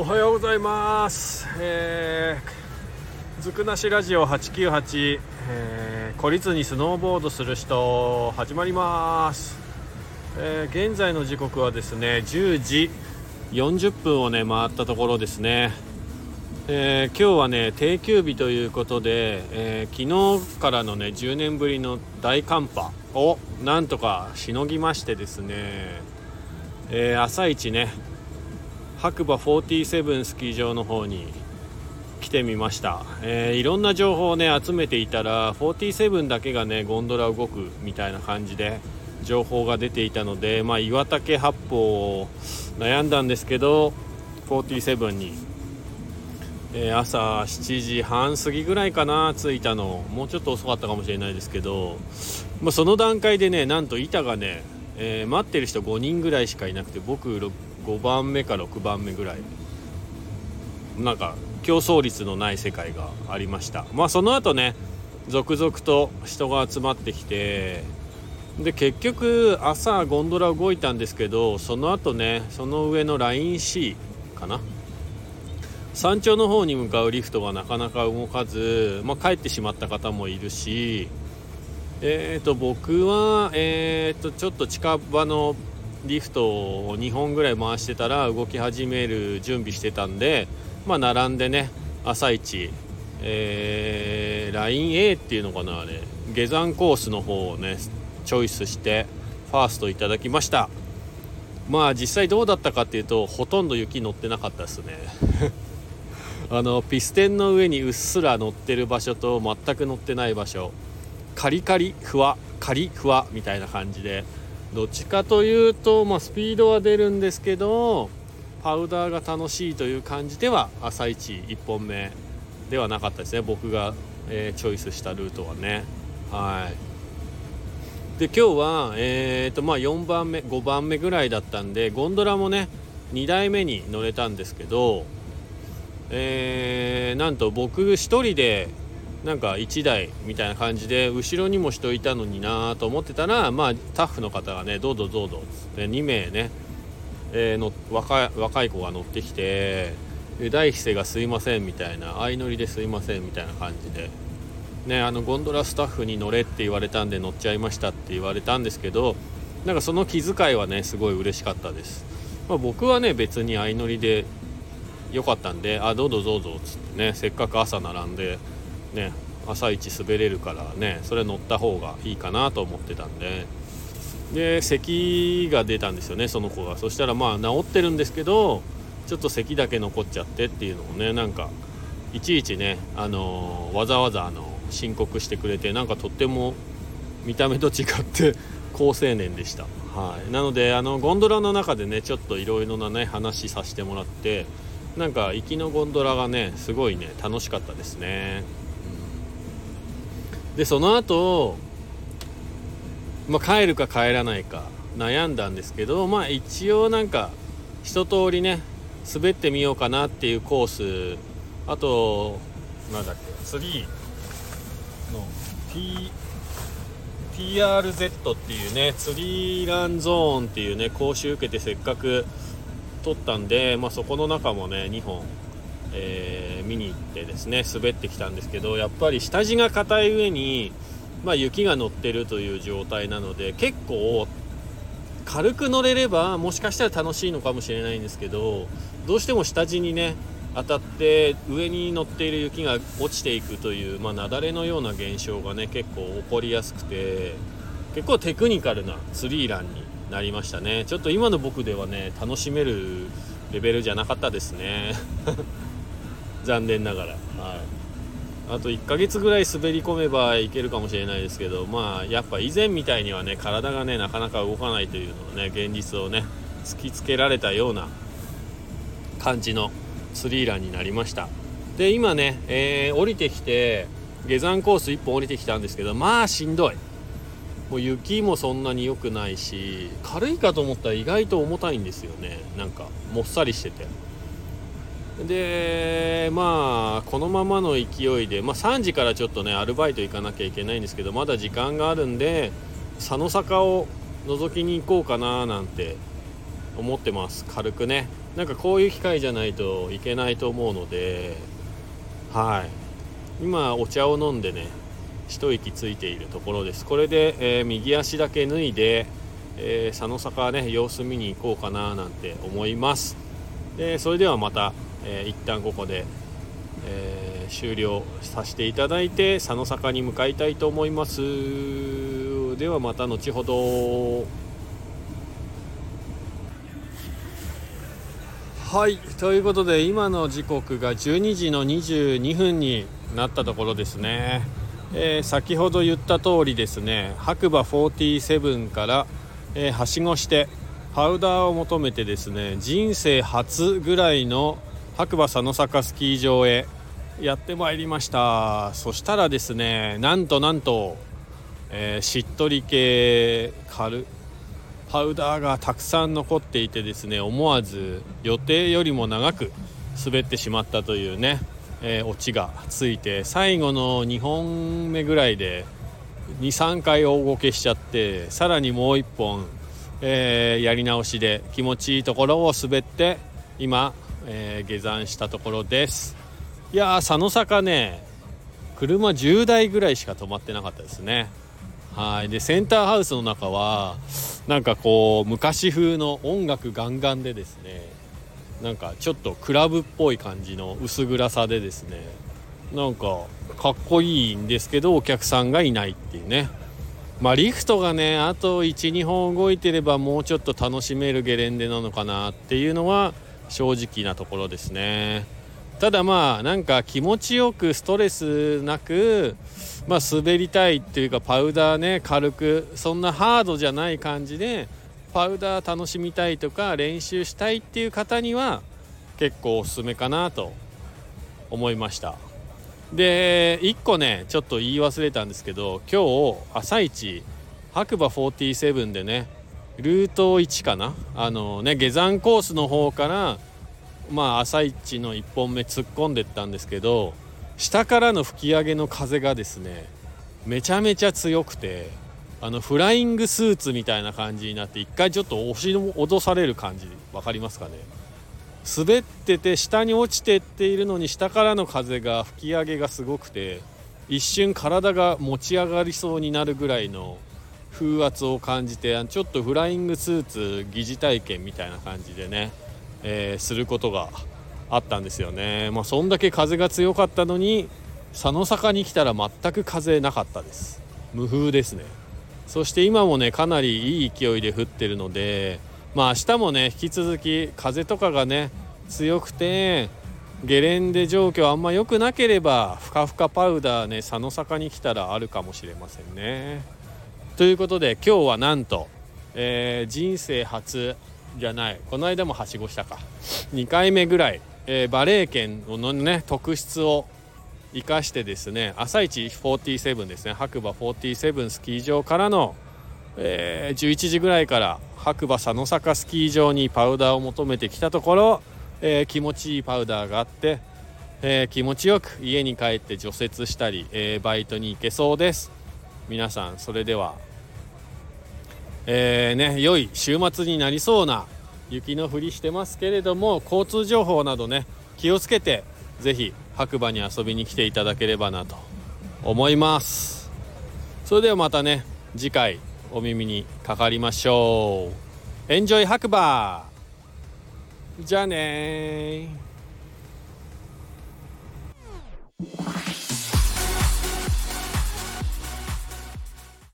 おはようございます。えー、ずくなしラジオ898、えー、孤立にスノーボードする人始まります。えー現在の時刻はですね10時40分をね回ったところですね。えー今日はね定休日ということで、えー昨日からのね10年ぶりの大寒波をなんとかしのぎましてですね、えー朝一ね白馬47スキー場の方に来てみました、えーいろんな情報をね集めていたら47だけがねゴンドラ動くみたいな感じで情報が出ていたので、まあ、岩岳八方を悩んだんですけど47に、えー朝7時半過ぎぐらいかな着いたの。もうちょっと遅かったかもしれないですけど、まあ、その段階でねなんと板がね、えー待ってる人5人ぐらいしかいなくて僕5番目か6番目ぐらい。なんか競争率のない世界がありました。まあその後ね続々と人が集まってきてで結局朝ゴンドラ動いたんですけどその後ねその上のライン C かな。山頂の方に向かうリフトがなかなか動かず、まあ、帰ってしまった方もいるしえー、と僕は、えー、とちょっと近場のリフトを2本ぐらい回してたら動き始める準備してたんで、まあ、並んでね朝一、えー、ライン A っていうのかなあれ。下山コースの方をねチョイスしてファーストいただきました。まあ実際どうだったかっていうとほとんど雪乗ってなかったですね。あのピステンの上にうっすら乗ってる場所と全く乗ってない場所。カリカリふわカリふわみたいな感じでどっちかというと、まあ、スピードは出るんですけどパウダーが楽しいという感じでは朝一1本目ではなかったですね。僕が、えーチョイスしたルートはね。はい。で今日は、えーとまあ、4番目5番目ぐらいだったんでゴンドラもね2台目に乗れたんですけど、えーなんと僕1人でなんか1台みたいな感じで後ろにも人いたのになと思ってたらまあスタッフの方がねどうぞどうぞっつって2名ね、えーの若い若い子が乗ってきて第一声が「すいません」みたいな相乗りですいませんみたいな感じで。ね、あのゴンドラスタッフに乗れって言われたんで乗っちゃいましたって言われたんですけどなんかその気遣いはねすごい嬉しかったです、まあ、僕はね別に相乗りで良かったんで「あどうぞどうぞ」っつってねせっかく朝並んでね朝一滑れるからねそれ乗った方がいいかなと思ってたんで。で咳が出たんですよねその子が。そしたらまあ治ってるんですけどちょっと咳だけ残っちゃってっていうのをねなんかいちいちね、あのーわざわざあの申告してくれてなんかとっても見た目と違って好青年でした、はい、なのであのゴンドラの中でねちょっといろいろなね話させてもらってなんか行きのゴンドラがねすごいね楽しかったですね、でその後、まあ帰るか帰らないか悩んだんですけどまあ一応なんか一通りね滑ってみようかなっていうコースあとなんだっけツリーの T TRZ っていうねツリーランゾーンっていうね講習受けてせっかく取ったんで、まあ、そこの中もね2本、えー見に行ってですね滑ってきたんですけどやっぱり下地が硬い上に、まあ、雪が乗ってるという状態なので結構軽く乗れればもしかしたら楽しいのかもしれないんですけどどうしても下地にね当たって上に乗っている雪が落ちていくという、まあ、雪崩のような現象がね結構起こりやすくて結構テクニカルなスリーランになりましたね。ちょっと今の僕ではね楽しめるレベルじゃなかったですね。残念ながら、はい、あと1ヶ月ぐらい滑り込めばいけるかもしれないですけどまあやっぱ以前みたいにはね体がねなかなか動かないというのをね現実をね突きつけられたような感じのスリーランになりました。で今ね、えー降りてきて下山コース1本降りてきたんですけどまあしんどい。もう雪もそんなに良くないし軽いかと思ったら意外と重たいんですよね。なんかもっさりしてて。でまあこのままの勢いで、まあ、3時からちょっとねアルバイト行かなきゃいけないんですけどまだ時間があるんで佐野坂を覗きに行こうかななんて思ってます。軽くね。なんかこういう機会じゃないといけないと思うのではい。今お茶を飲んでね一息ついているところです。これで、えー、右足だけ脱いで、えー、佐野坂ね様子見に行こうかななんて思います。でそれではまた、えー、一旦ここで、えー、終了させていただいて佐野坂に向かいたいと思います。ではまた後ほど。はいということで今の時刻が12時の22分になったところですね、えー、先ほど言った通りですね白馬47から、えー、はしごしてパウダーを求めてですね人生初ぐらいの白馬佐野坂スキー場へやってまいりました。そしたらですねなんとなんと、えー、しっとり系軽パウダーがたくさん残っていてですね思わず予定よりも長く滑ってしまったというね、えー、オチがついて最後の2本目ぐらいで23回大ごけしちゃってさらにもう1本、えー、やり直しで気持ちいいところを滑って今、えー、下山したところです。いやー佐野坂ね車10台ぐらいしか止まってなかったですね。はい。でセンターハウスの中はなんかこう昔風の音楽ガンガンでですねなんかちょっとクラブっぽい感じの薄暗さでですねなんかかっこいいんですけどお客さんがいないっていうね。まあリフトがねあと12本動いてればもうちょっと楽しめるゲレンデなのかなっていうのは正直なところですね。ただまあなんか気持ちよくストレスなくまあ、滑りたいっていうかパウダーね軽くそんなハードじゃない感じでパウダー楽しみたいとか練習したいっていう方には結構おすすめかなと思いました。で1個ねちょっと言い忘れたんですけど今日朝一白馬47でねルート1かな？あのね下山コースの方からまあ朝一の1本目突っ込んでったんですけど下からの吹き上げの風がですねめちゃめちゃ強くてあのフライングスーツみたいな感じになって一回ちょっと押し脅される感じ分かりますかね？滑ってて下に落ちてっているのに下からの風が吹き上げがすごくて一瞬体が持ち上がりそうになるぐらいの風圧を感じてちょっとフライングスーツ疑似体験みたいな感じでね、えー、することがあったんですよね。まあそんだけ風が強かったのに佐野坂に来たら全く風なかったです。無風ですね。そして今もねかなりいい勢いで降ってるのでまあ明日もね引き続き風とかがね強くてゲレンデ状況あんま良くなければふかふかパウダーね佐野坂に来たらあるかもしれませんね。ということで今日はなんと、えー、人生初じゃない。この間もはしごしたか。2回目ぐらい。えー、バレー圏のね特質を生かしてですね朝一47ですね白馬47スキー場からの、えー、11時ぐらいから白馬佐野坂スキー場にパウダーを求めてきたところ、えー、気持ちいいパウダーがあって、えー、気持ちよく家に帰って除雪したり、えー、バイトに行けそうです。皆さんそれではえーね良い週末になりそうな雪の降りしてますけれども交通情報などね気をつけて是非白馬に遊びに来ていただければなと思います。それではまたね次回お耳にかかりましょう。エンジョイ白馬。じゃあね